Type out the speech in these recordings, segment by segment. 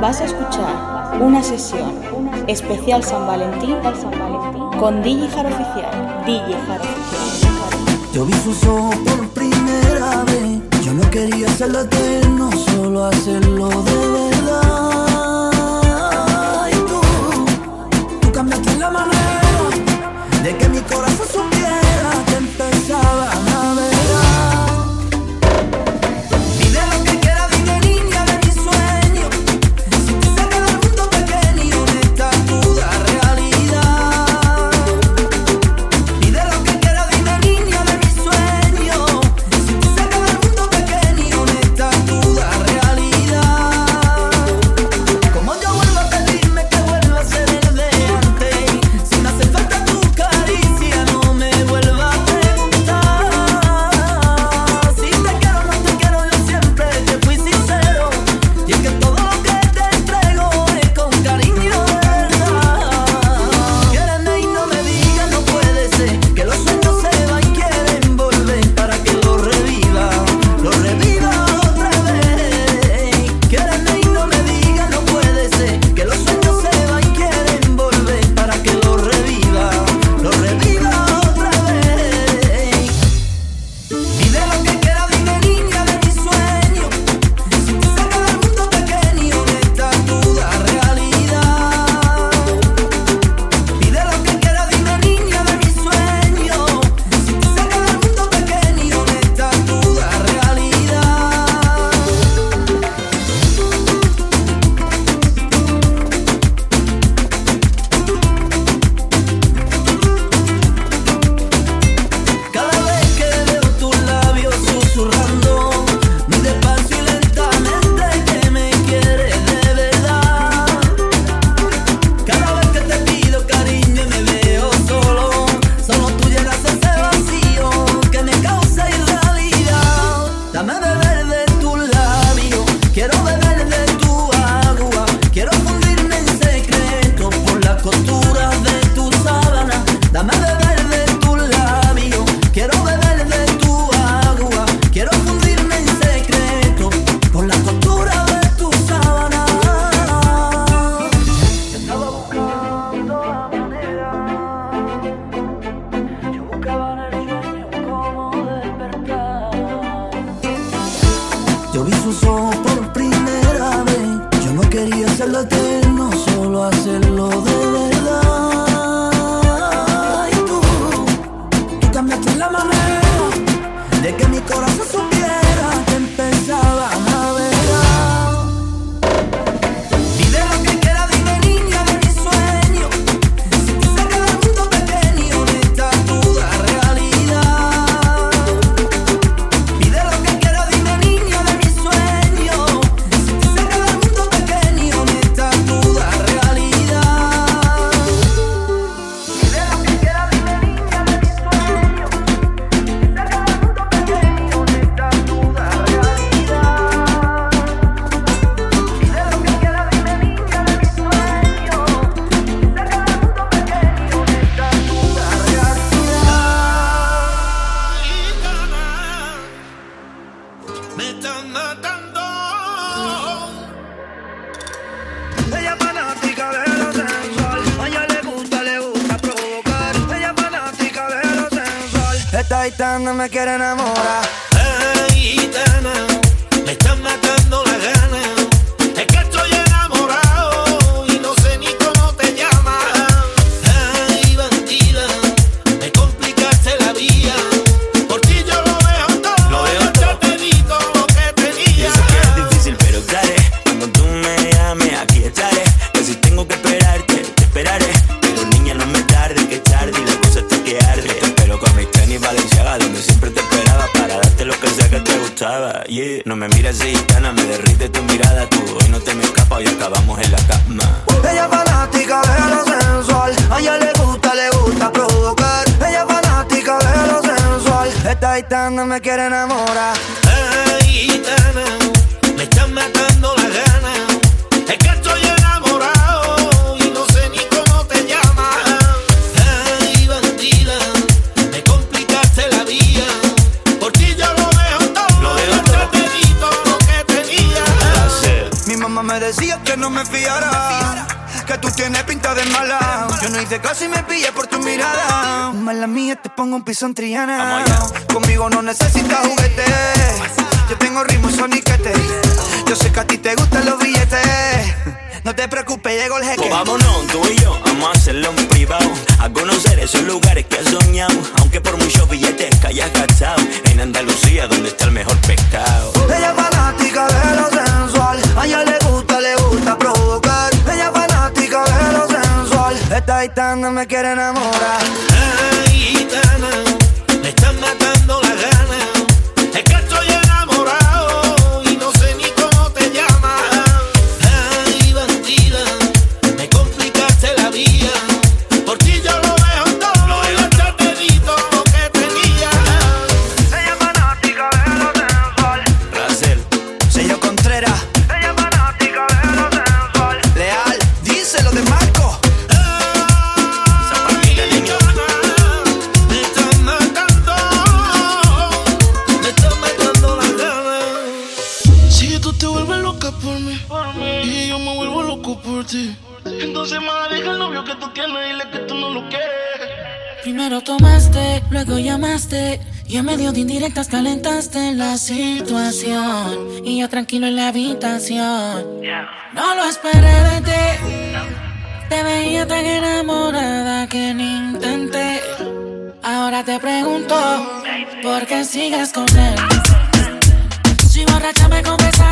Vas a escuchar una sesión especial San Valentín con DJ Jar Oficial. DJ Jar Oficial. Yo vi sus ojos por primera vez. Yo no quería hacerlo eterno, solo hacerlo de ver. Esta gitana me quiere enamorar. así, gana, me derrite tu mirada, tú hoy no te me escapa, hoy acabamos en la cama. Ella es fanática de lo sensual, a ella le gusta, le gusta provocar. Ella es fanática de lo sensual, esta gitana me quiere enamorar. Hey. Casi me pilla por tu mirada. Mala mía, te pongo un piso en Triana. Conmigo no necesitas juguete. Yo tengo ritmo y soniquete. Yo sé que a ti te gustan los billetes. No te preocupes, llegó el jeque. Pues vámonos, tú y yo, vamos a hacerlo en privado. A conocer esos lugares que has soñado. Aunque por muchos billetes que hayas gastado. En Andalucía, donde está el mejor pescado. Ella es fanática de lo sensual. A ella le gusta, le gusta provocar. Esta gitana me quiere enamorar. tranquilo en la habitación. No lo esperé de ti. Te veía tan enamorada que ni intenté. Ahora te pregunto, ¿por qué sigues con él? Si borracha me confesas.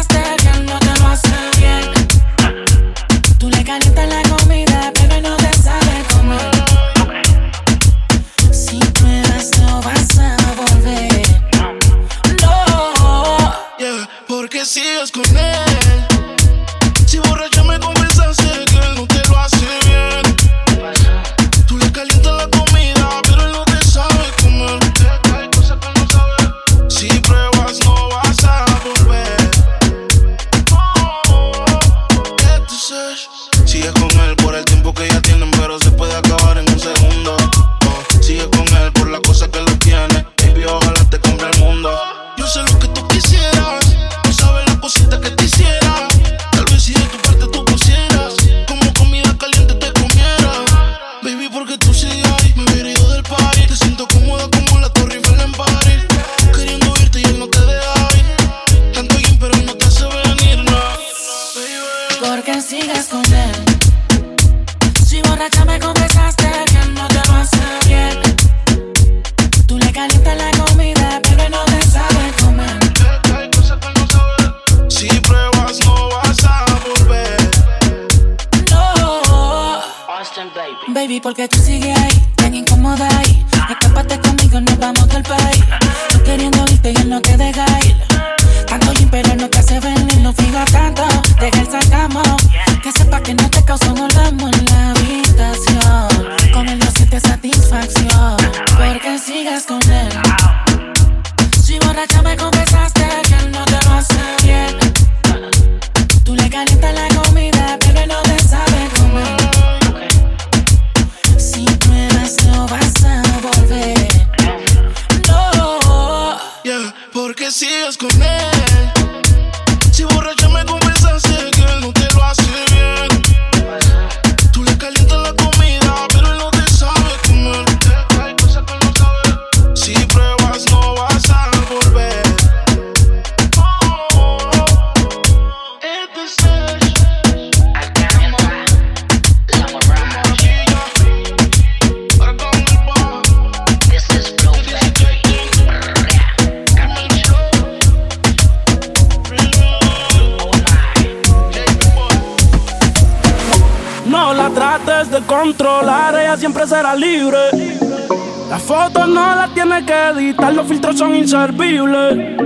fotos no las tiene que editar, los filtros son inservibles.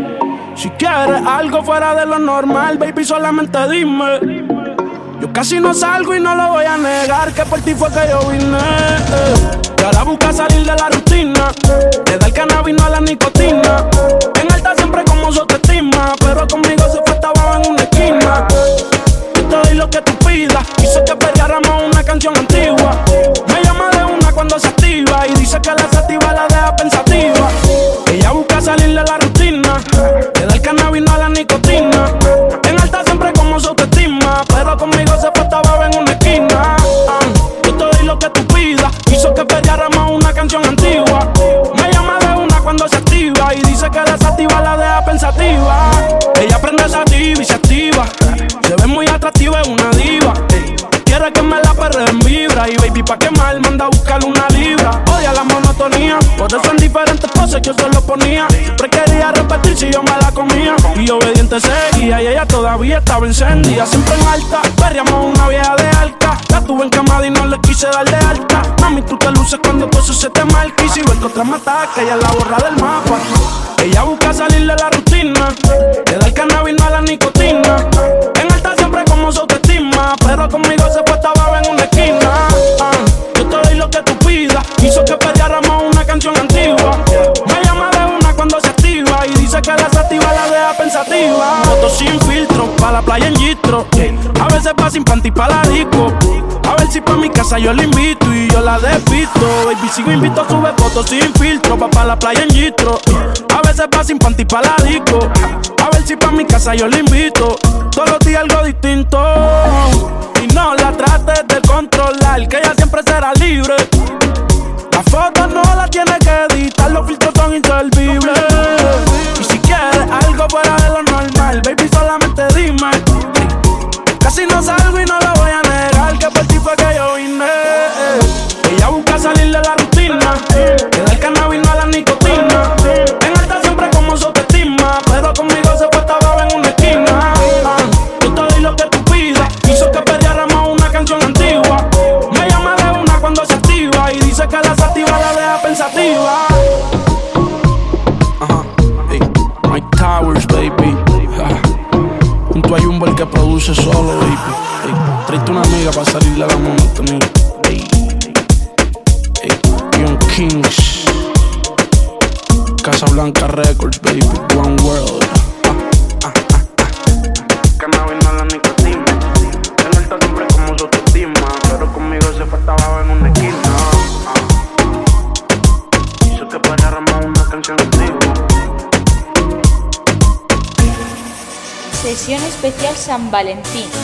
Si quieres algo fuera de lo normal, baby, solamente dime. Yo casi no salgo y no lo voy a negar, que por ti fue que yo vine. Eh. Y ahora busca salir de la rutina, le da el cannabis, no a la nicotina. Ella prende sativa y se activa. Se ve muy atractiva, es una diva. Quiere que me la perre en vibra. Y baby, pa' quemar, manda a buscar una libra. Odia la monotonía. Por eso en diferentes poses yo se lo ponía. Siempre quería repetir si yo me la comía y obediente seguía y ella todavía estaba encendida. Siempre en alta, perriamos una vieja de alta. La tuve encamada y no le quise darle alta. Mami, tú te luces cuando todo se te marca. Y si ves que otra matada, que ella la borra del mapa. Ella busca salir de la rutina, le da el cannabis, no a la nicotina. sin filtro, pa' la playa en Gistro. A veces pa sin panty pa' la disco. A ver si pa' mi casa yo la invito y yo la despisto. Baby, si me invito, sube fotos sin filtro, pa' pa' la playa en Gistro. A veces pa sin panty pa' la disco. A ver si pa' mi casa yo la invito. Todos los días algo distinto. Y no la trates de controlar, que ella siempre será libre. Las fotos no las tiene que editar, los filtros son inservibles. Valentín.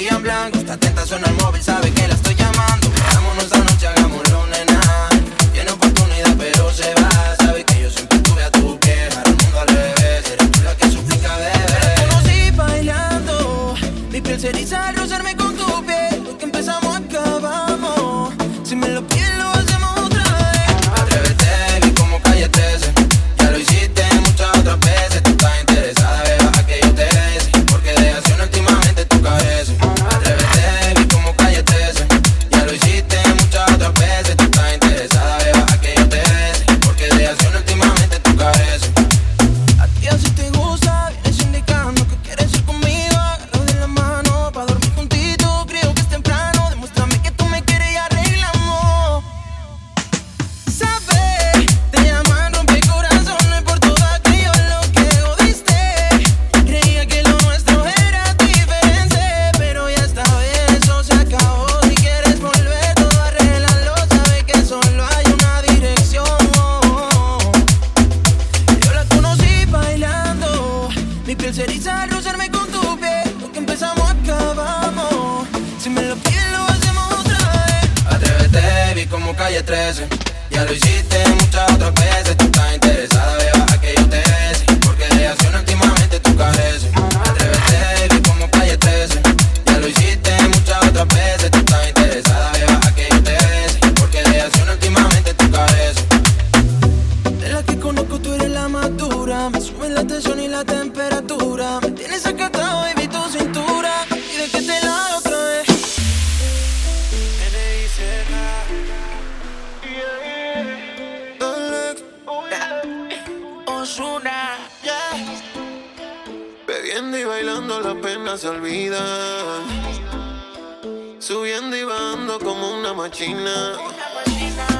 querían blancos, está atenta, suena el móvil, sabe que Bebiendo y bailando la pena se olvida. Subiendo y bajando como una machina. Una machina.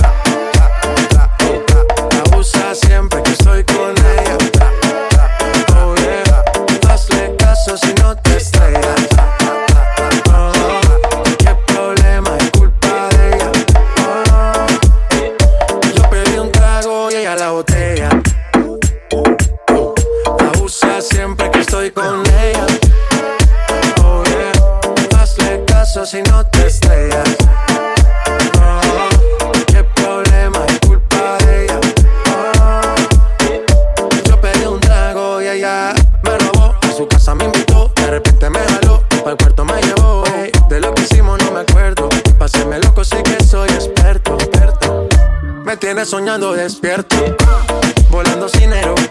si no tienes soñando despierto, volando sin aeropuerto.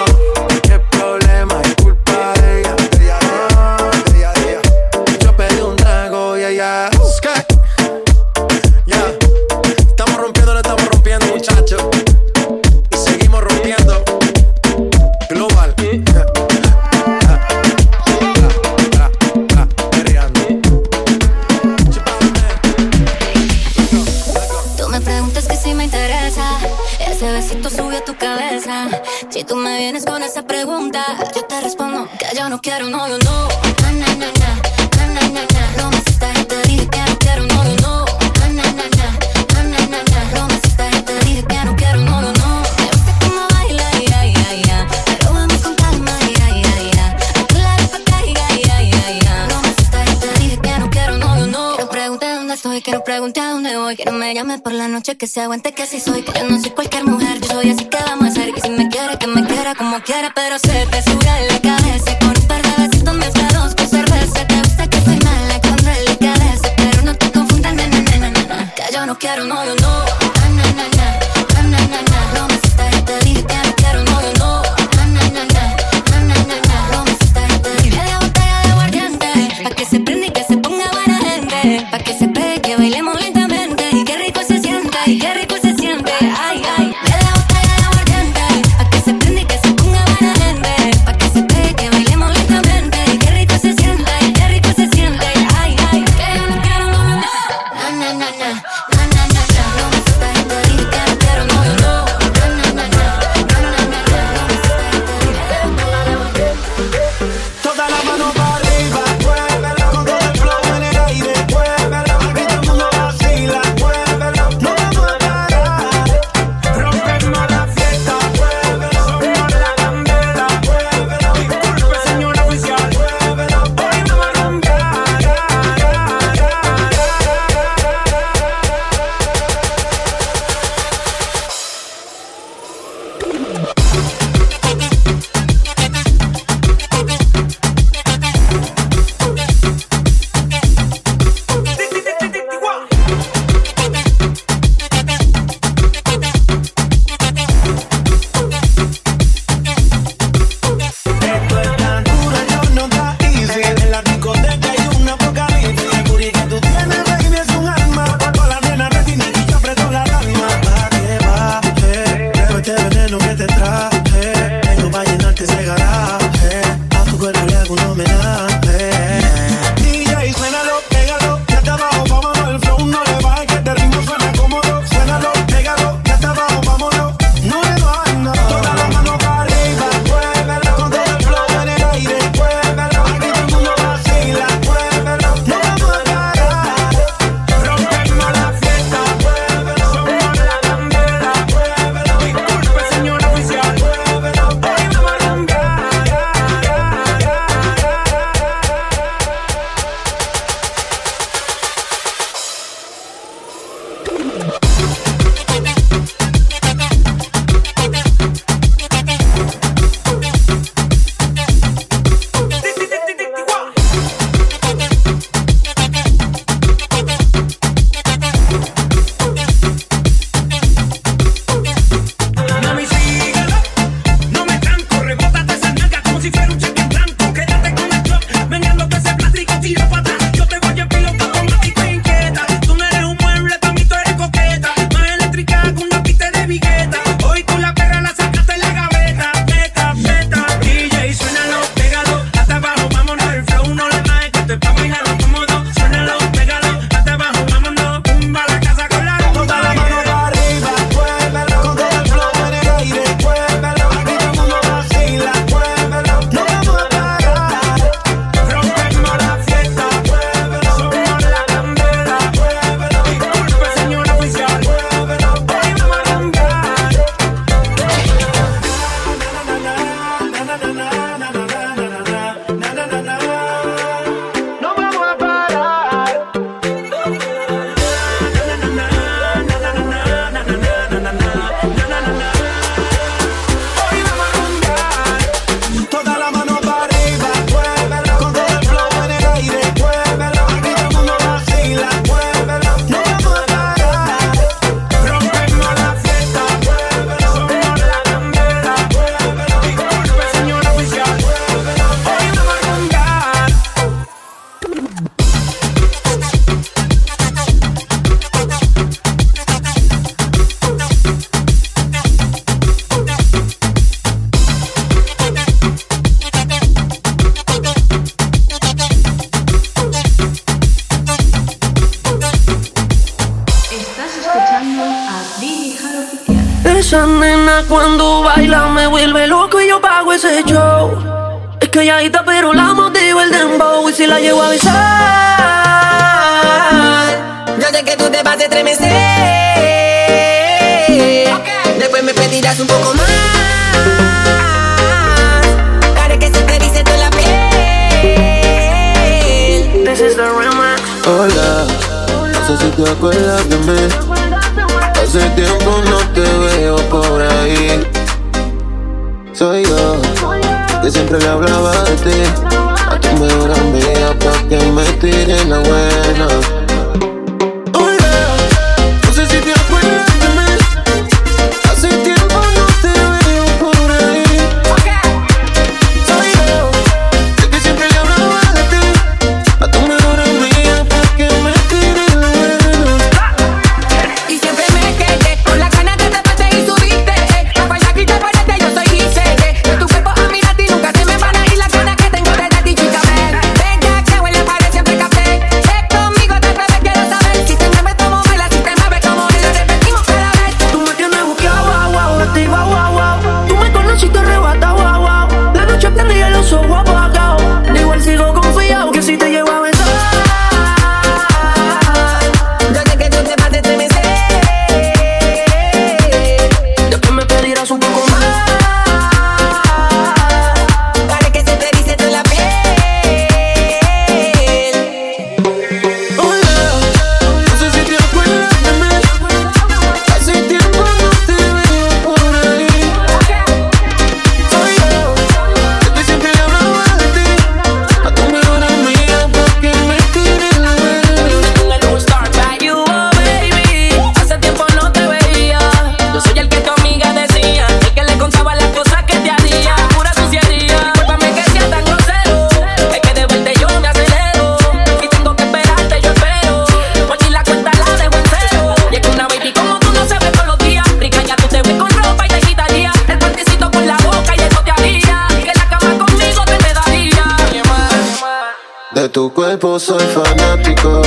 vienes con esa pregunta, yo te respondo que yo no quiero, no, yo no. llame por la noche, que se aguante que así soy. Que yo no soy cualquier mujer, yo soy así que vamos a hacer. Que si me quiere, que me quiera como quiera, pero se te sube vas a estremecer. Después me pedirás un poco más. Haré que se te dice toda la piel. This is the remix. Hola, no sé si te acuerdas de mí. Hace tiempo no te veo por ahí. Soy yo, que siempre le hablaba de ti. A tu mejor amiga, pa' que me tire la buena. tiempo soy fanático.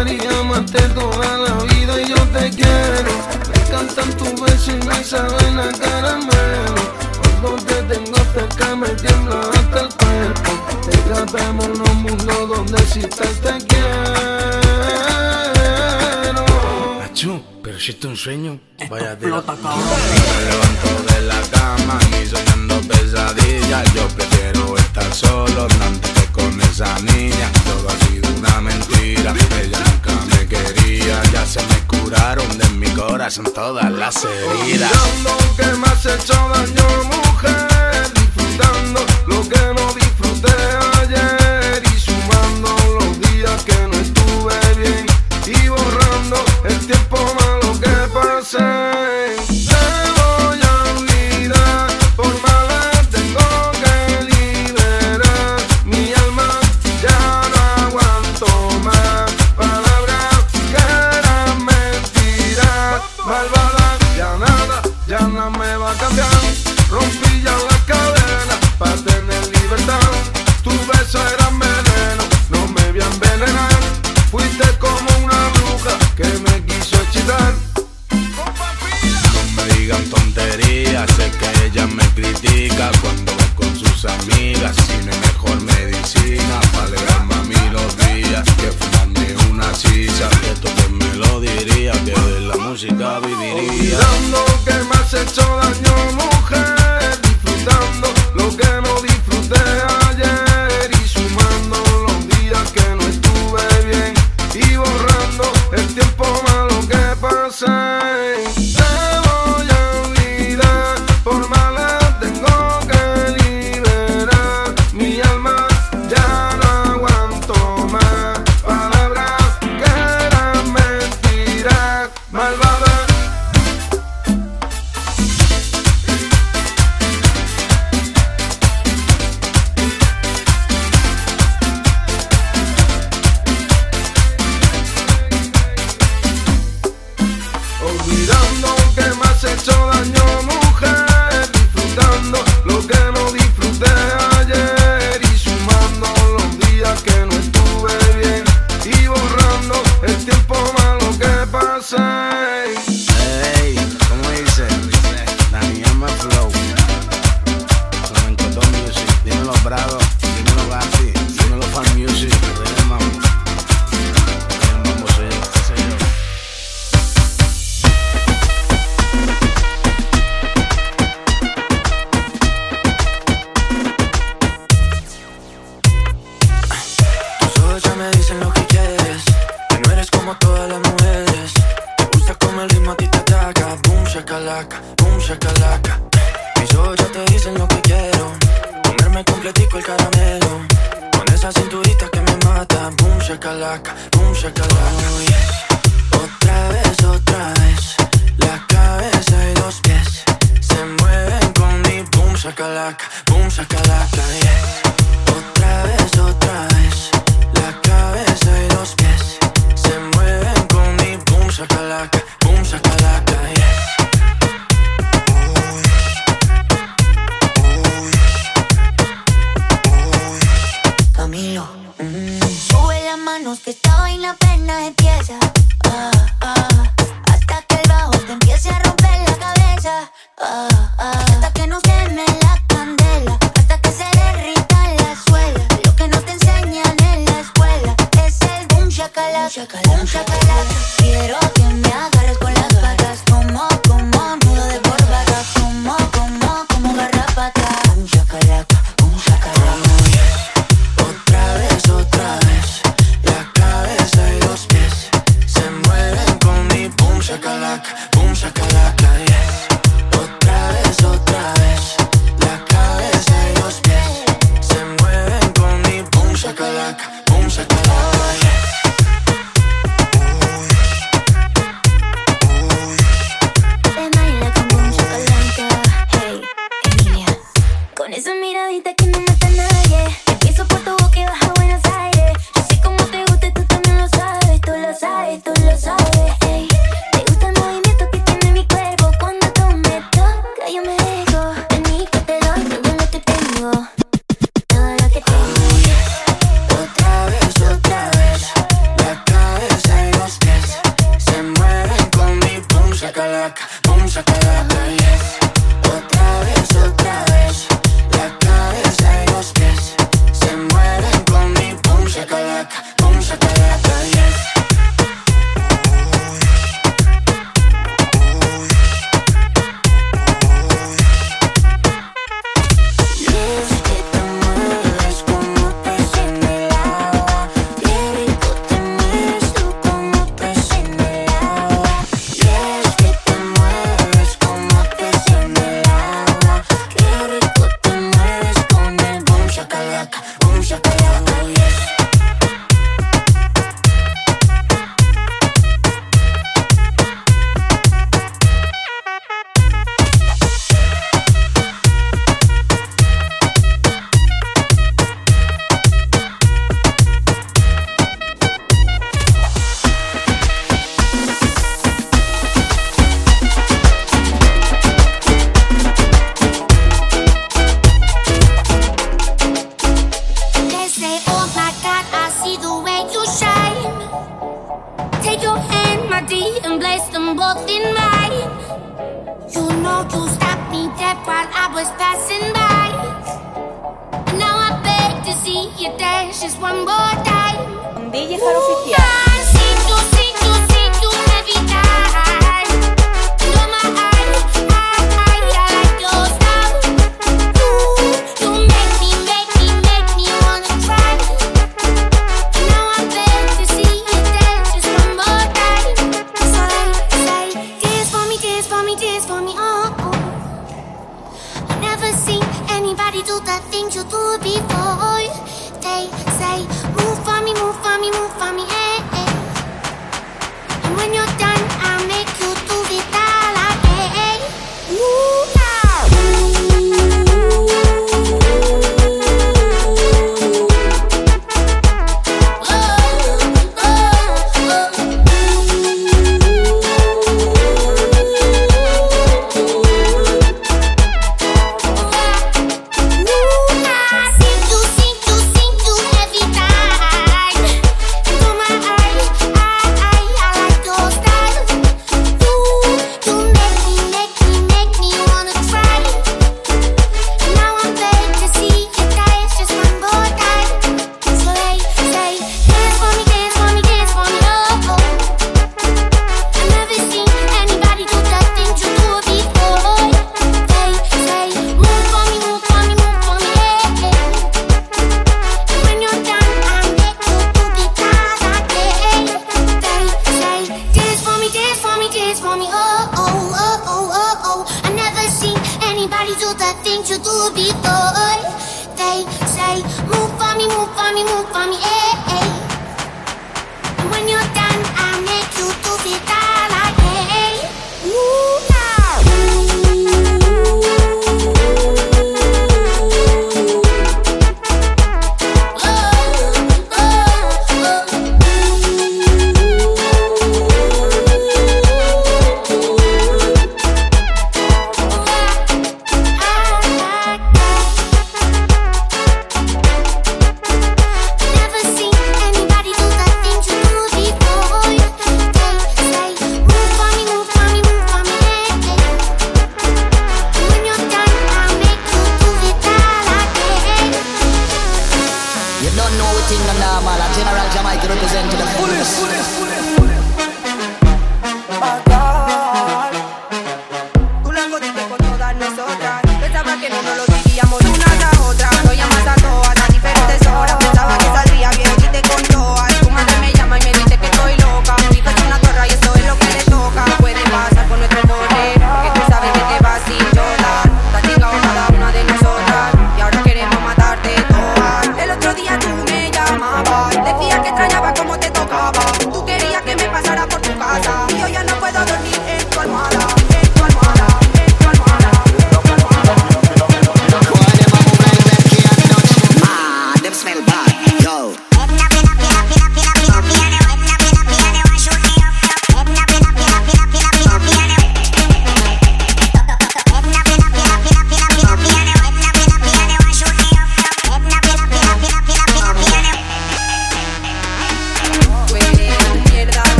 gustaría amarte toda la vida y yo te quiero. Me encantan tus besos y me saben a caramelo. Cuando te tengo cerca me tiembla hasta el cuerpo. Te tratamos en donde si te este quiero. Achú, pero si es un sueño, vaya Explota, de... cabrón. Me levanto de la cama y soñando pesadillas. Yo prefiero estar solo, tanto esa niña, todo ha sido una mentira. Ella nunca me quería, ya se me curaron de mi corazón todas las heridas. Olvidando que me has hecho daño, mujer, disfrutando lo que no disfruté ayer y sumando los días que no estuve bien y borrando el tiempo. empieza. Ah, ah, hasta que el bajo te empiece a romper la cabeza. Ah.